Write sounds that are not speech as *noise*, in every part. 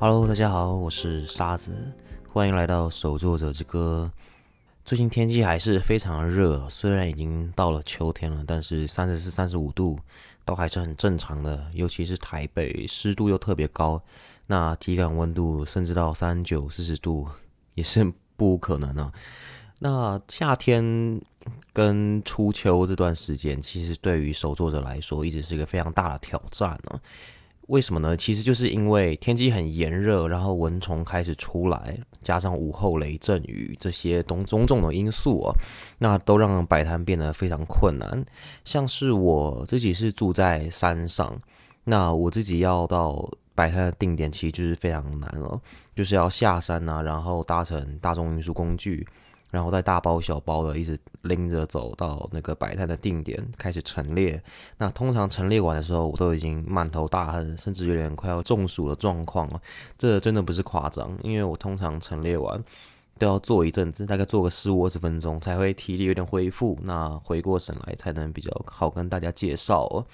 Hello，大家好，我是沙子，欢迎来到守作者之歌。最近天气还是非常热，虽然已经到了秋天了，但是三十四、三十五度都还是很正常的。尤其是台北，湿度又特别高，那体感温度甚至到三九、四十度也是不可能的。那夏天跟初秋这段时间，其实对于手作者来说，一直是一个非常大的挑战呢。为什么呢？其实就是因为天气很炎热，然后蚊虫开始出来，加上午后雷阵雨这些种种种的因素啊，那都让摆摊变得非常困难。像是我自己是住在山上，那我自己要到摆摊的定点，其实就是非常难了，就是要下山啊，然后搭乘大众运输工具。然后再大包小包的一直拎着走到那个摆摊的定点开始陈列。那通常陈列完的时候，我都已经满头大汗，甚至有点快要中暑的状况了。这真的不是夸张，因为我通常陈列完都要坐一阵子，大概坐个十五二十分钟才会体力有点恢复，那回过神来才能比较好跟大家介绍哦。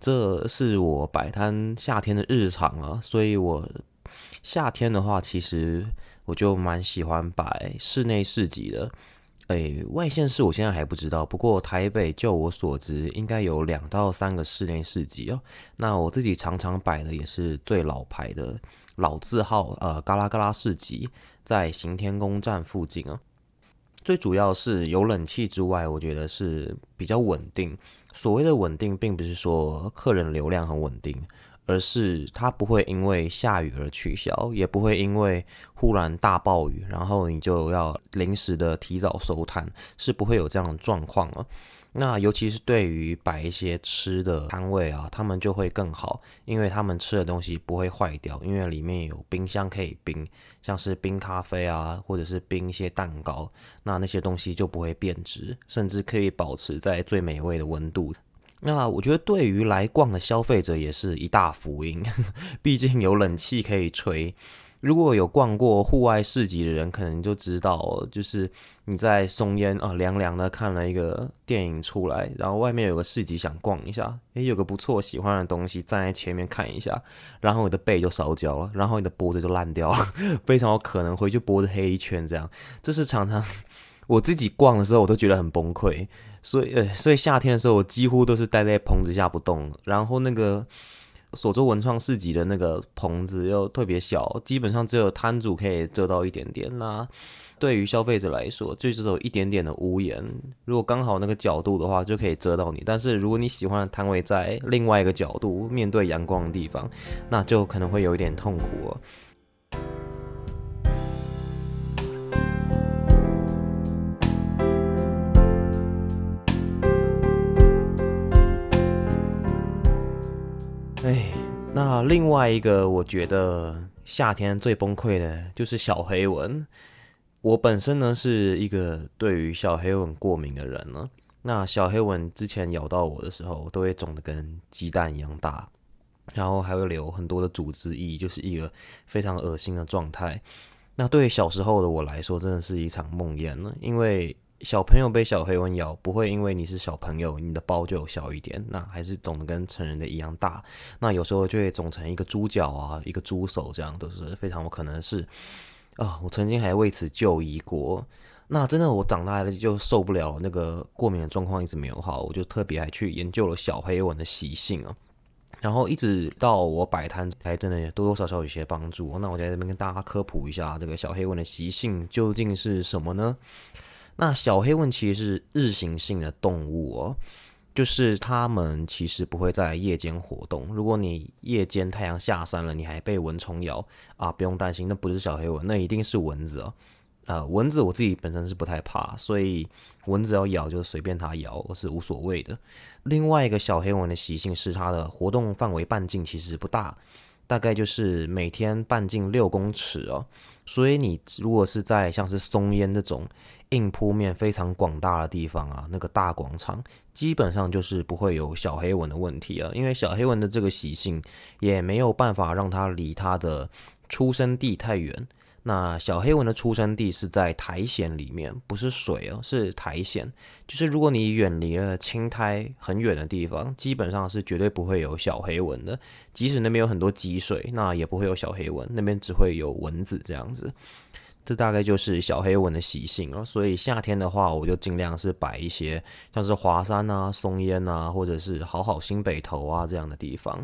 这是我摆摊夏天的日常啊，所以我夏天的话其实。我就蛮喜欢摆室内市集的，诶，外县市我现在还不知道，不过台北就我所知，应该有两到三个室内市集哦。那我自己常常摆的也是最老牌的老字号，呃，嘎啦嘎啦市集，在行天宫站附近啊。最主要是有冷气之外，我觉得是比较稳定。所谓的稳定，并不是说客人流量很稳定。而是它不会因为下雨而取消，也不会因为忽然大暴雨，然后你就要临时的提早收摊，是不会有这样的状况了。那尤其是对于摆一些吃的摊位啊，他们就会更好，因为他们吃的东西不会坏掉，因为里面有冰箱可以冰，像是冰咖啡啊，或者是冰一些蛋糕，那那些东西就不会变质，甚至可以保持在最美味的温度。那我觉得对于来逛的消费者也是一大福音，*laughs* 毕竟有冷气可以吹。如果有逛过户外市集的人，可能就知道，就是你在松烟啊凉凉的看了一个电影出来，然后外面有个市集想逛一下，诶，有个不错喜欢的东西站在前面看一下，然后你的背就烧焦了，然后你的脖子就烂掉了，*laughs* 非常有可能回去脖子黑一圈这样。这是常常 *laughs* 我自己逛的时候，我都觉得很崩溃。所以，呃，所以夏天的时候，我几乎都是待在棚子下不动。然后，那个所做文创市集的那个棚子又特别小，基本上只有摊主可以遮到一点点。那对于消费者来说，就只有一点点的屋檐。如果刚好那个角度的话，就可以遮到你。但是，如果你喜欢的摊位在另外一个角度，面对阳光的地方，那就可能会有一点痛苦。哎，那另外一个我觉得夏天最崩溃的就是小黑蚊。我本身呢是一个对于小黑蚊过敏的人呢。那小黑蚊之前咬到我的时候，都会肿得跟鸡蛋一样大，然后还会留很多的组织液，就是一个非常恶心的状态。那对于小时候的我来说，真的是一场梦魇了，因为。小朋友被小黑蚊咬，不会因为你是小朋友，你的包就小一点，那还是肿的跟成人的一样大。那有时候就会肿成一个猪脚啊，一个猪手，这样都是非常有可能是啊。我曾经还为此就医过。那真的我长大了就受不了那个过敏的状况，一直没有好，我就特别还去研究了小黑蚊的习性啊。然后一直到我摆摊，才真的多多少少有些帮助。那我在这边跟大家科普一下，这个小黑蚊的习性究竟是什么呢？那小黑蚊其实是日行性的动物哦，就是它们其实不会在夜间活动。如果你夜间太阳下山了，你还被蚊虫咬啊，不用担心，那不是小黑蚊，那一定是蚊子哦。呃，蚊子我自己本身是不太怕，所以蚊子要咬就随便它咬，我是无所谓的。另外一个小黑蚊的习性是它的活动范围半径其实不大，大概就是每天半径六公尺哦。所以你如果是在像是松烟那种硬铺面非常广大的地方啊，那个大广场基本上就是不会有小黑纹的问题啊，因为小黑纹的这个习性也没有办法让它离它的出生地太远。那小黑蚊的出生地是在苔藓里面，不是水哦，是苔藓。就是如果你远离了青苔很远的地方，基本上是绝对不会有小黑蚊的。即使那边有很多积水，那也不会有小黑蚊，那边只会有蚊子这样子。这大概就是小黑蚊的习性了，所以夏天的话，我就尽量是摆一些像是华山啊、松烟啊，或者是好好新北头啊这样的地方。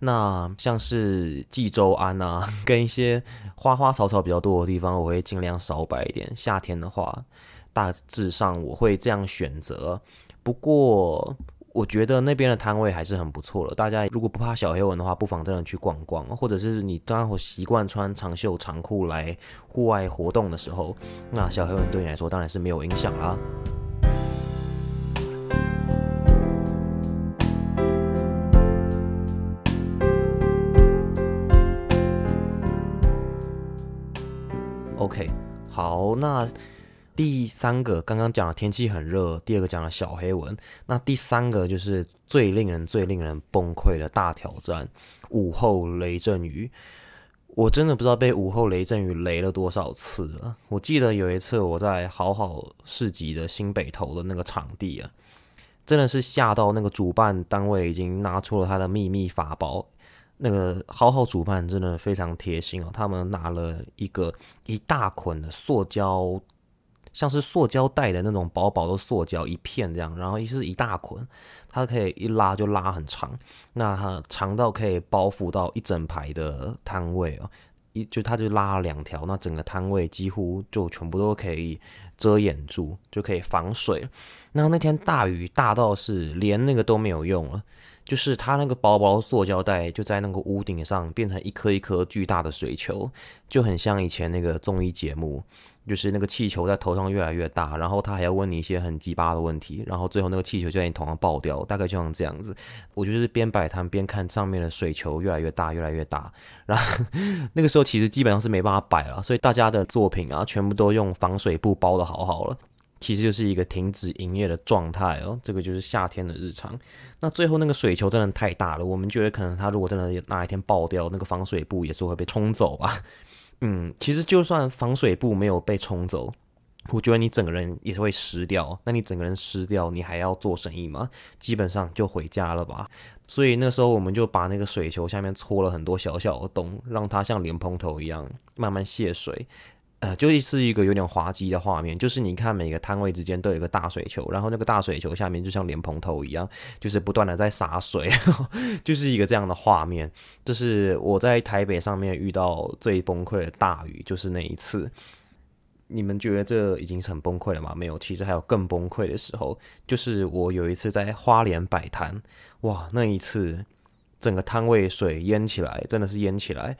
那像是济州安啊，*laughs* 跟一些花花草草比较多的地方，我会尽量少摆一点。夏天的话，大致上我会这样选择。不过。我觉得那边的摊位还是很不错的。大家如果不怕小黑蚊的话，不妨真的去逛逛，或者是你刚好习惯穿长袖长裤来户外活动的时候，那小黑蚊对你来说当然是没有影响啦。OK，好，那。第三个刚刚讲了天气很热，第二个讲了小黑蚊，那第三个就是最令人最令人崩溃的大挑战——午后雷阵雨。我真的不知道被午后雷阵雨雷了多少次了。我记得有一次我在好好市集的新北头的那个场地啊，真的是吓到那个主办单位已经拿出了他的秘密法宝。那个好好主办真的非常贴心哦，他们拿了一个一大捆的塑胶。像是塑胶袋的那种薄薄的塑胶一片这样，然后一是一大捆，它可以一拉就拉很长，那它长到可以包覆到一整排的摊位哦，一就它就拉了两条，那整个摊位几乎就全部都可以遮掩住，就可以防水。那那天大雨大到是连那个都没有用了，就是它那个薄薄的塑胶袋就在那个屋顶上变成一颗一颗巨大的水球，就很像以前那个综艺节目。就是那个气球在头上越来越大，然后他还要问你一些很鸡巴的问题，然后最后那个气球就在你头上爆掉，大概就像这样子。我就是边摆摊边看上面的水球越来越大，越来越大。然后 *laughs* 那个时候其实基本上是没办法摆了，所以大家的作品啊，全部都用防水布包的好好了。其实就是一个停止营业的状态哦。这个就是夏天的日常。那最后那个水球真的太大了，我们觉得可能它如果真的哪一天爆掉，那个防水布也是会被冲走吧。嗯，其实就算防水布没有被冲走，我觉得你整个人也是会湿掉。那你整个人湿掉，你还要做生意吗？基本上就回家了吧。所以那时候我们就把那个水球下面搓了很多小小的洞，让它像莲蓬头一样慢慢泄水。呃，就是一个有点滑稽的画面，就是你看每个摊位之间都有一个大水球，然后那个大水球下面就像莲蓬头一样，就是不断的在洒水，*laughs* 就是一个这样的画面。这是我在台北上面遇到最崩溃的大雨，就是那一次。你们觉得这已经是很崩溃了吗？没有，其实还有更崩溃的时候，就是我有一次在花莲摆摊，哇，那一次整个摊位水淹起来，真的是淹起来。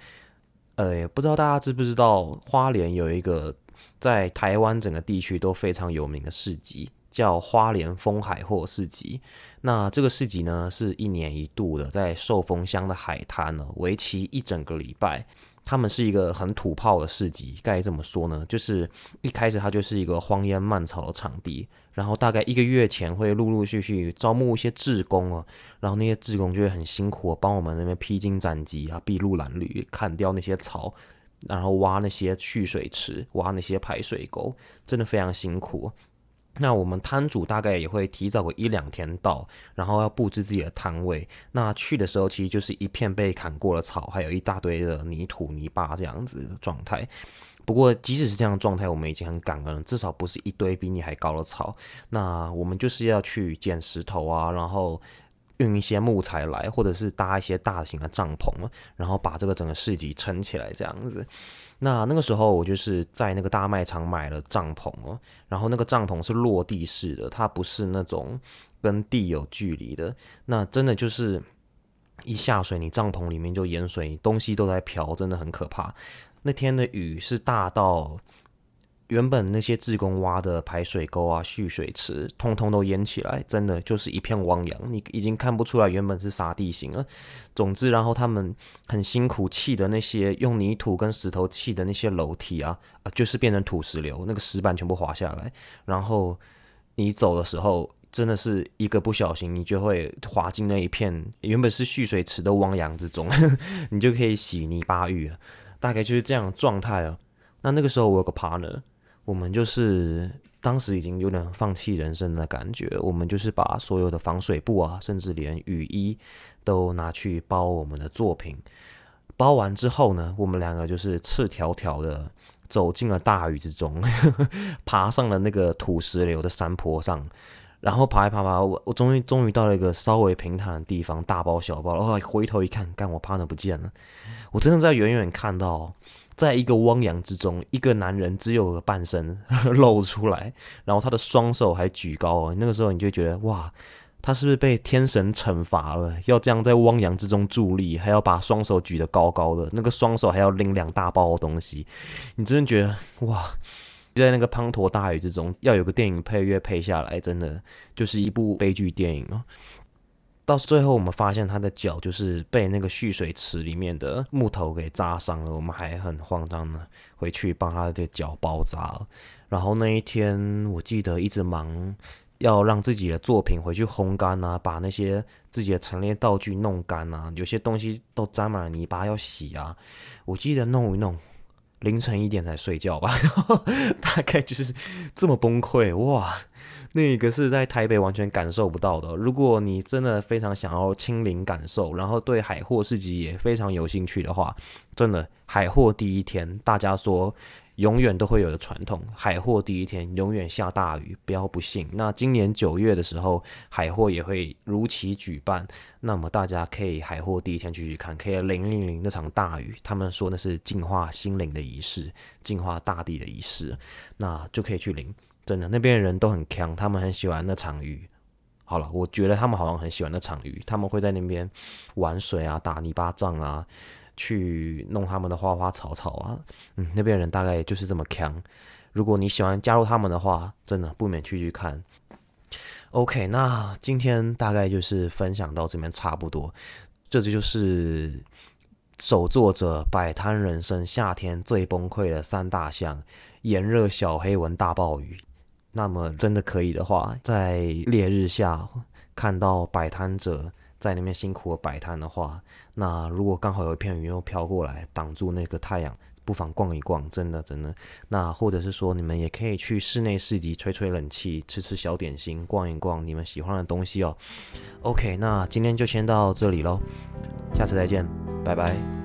呃，不知道大家知不知道，花莲有一个在台湾整个地区都非常有名的市集，叫花莲风海货市集。那这个市集呢，是一年一度的，在寿丰乡的海滩呢，为期一整个礼拜。他们是一个很土炮的市集，该怎么说呢？就是一开始它就是一个荒烟蔓草的场地，然后大概一个月前会陆陆续续招募一些志工啊，然后那些志工就会很辛苦，帮我们那边披荆斩棘啊，筚路蓝缕，砍掉那些草，然后挖那些蓄水池，挖那些排水沟，真的非常辛苦。那我们摊主大概也会提早个一两天到，然后要布置自己的摊位。那去的时候其实就是一片被砍过的草，还有一大堆的泥土泥巴这样子的状态。不过即使是这样的状态，我们已经很感恩，至少不是一堆比你还高的草。那我们就是要去捡石头啊，然后运一些木材来，或者是搭一些大型的帐篷，然后把这个整个市集撑起来这样子。那那个时候，我就是在那个大卖场买了帐篷哦，然后那个帐篷是落地式的，它不是那种跟地有距离的。那真的就是一下水，你帐篷里面就淹水，东西都在飘，真的很可怕。那天的雨是大到。原本那些自工挖的排水沟啊、蓄水池，通通都淹起来，真的就是一片汪洋，你已经看不出来原本是啥地形了。总之，然后他们很辛苦砌的那些用泥土跟石头砌的那些楼梯啊，啊，就是变成土石流，那个石板全部滑下来，然后你走的时候，真的是一个不小心，你就会滑进那一片原本是蓄水池的汪洋之中，*laughs* 你就可以洗泥巴浴了，大概就是这样的状态啊。那那个时候我有个 partner，我们就是当时已经有点放弃人生的感觉，我们就是把所有的防水布啊，甚至连雨衣都拿去包我们的作品。包完之后呢，我们两个就是赤条条的走进了大雨之中，*laughs* 爬上了那个土石流的山坡上。然后爬一爬爬，我我终于终于到了一个稍微平坦的地方，大包小包。然后回头一看，干我 partner 不见了。我真的在远远看到，在一个汪洋之中，一个男人只有个半身 *laughs* 露出来，然后他的双手还举高。那个时候你就觉得，哇，他是不是被天神惩罚了？要这样在汪洋之中伫立，还要把双手举得高高的，那个双手还要拎两大包的东西，你真的觉得，哇！在那个滂沱大雨之中，要有个电影配乐配下来，真的就是一部悲剧电影哦。到最后，我们发现他的脚就是被那个蓄水池里面的木头给扎伤了。我们还很慌张的回去帮他的脚包扎。然后那一天，我记得一直忙，要让自己的作品回去烘干啊，把那些自己的陈列道具弄干啊，有些东西都沾满了泥巴要洗啊。我记得弄一弄。凌晨一点才睡觉吧，*laughs* 大概就是这么崩溃哇！那个是在台北完全感受不到的。如果你真的非常想要亲临感受，然后对海货市集也非常有兴趣的话，真的海货第一天，大家说。永远都会有的传统，海货第一天永远下大雨，不要不信。那今年九月的时候，海货也会如期举办，那么大家可以海货第一天去去看，可以淋淋淋那场大雨。他们说那是净化心灵的仪式，净化大地的仪式，那就可以去淋。真的，那边的人都很强，他们很喜欢那场雨。好了，我觉得他们好像很喜欢那场雨，他们会在那边玩水啊，打泥巴仗啊。去弄他们的花花草草啊，嗯，那边人大概就是这么强。如果你喜欢加入他们的话，真的不免去去看。OK，那今天大概就是分享到这边差不多。这就是手作者摆摊人生夏天最崩溃的三大项：炎热、小黑蚊、大暴雨。那么真的可以的话，在烈日下看到摆摊者。在那边辛苦的摆摊的话，那如果刚好有一片云又飘过来挡住那个太阳，不妨逛一逛，真的真的。那或者是说，你们也可以去室内市集吹吹冷气，吃吃小点心，逛一逛你们喜欢的东西哦。OK，那今天就先到这里喽，下次再见，拜拜。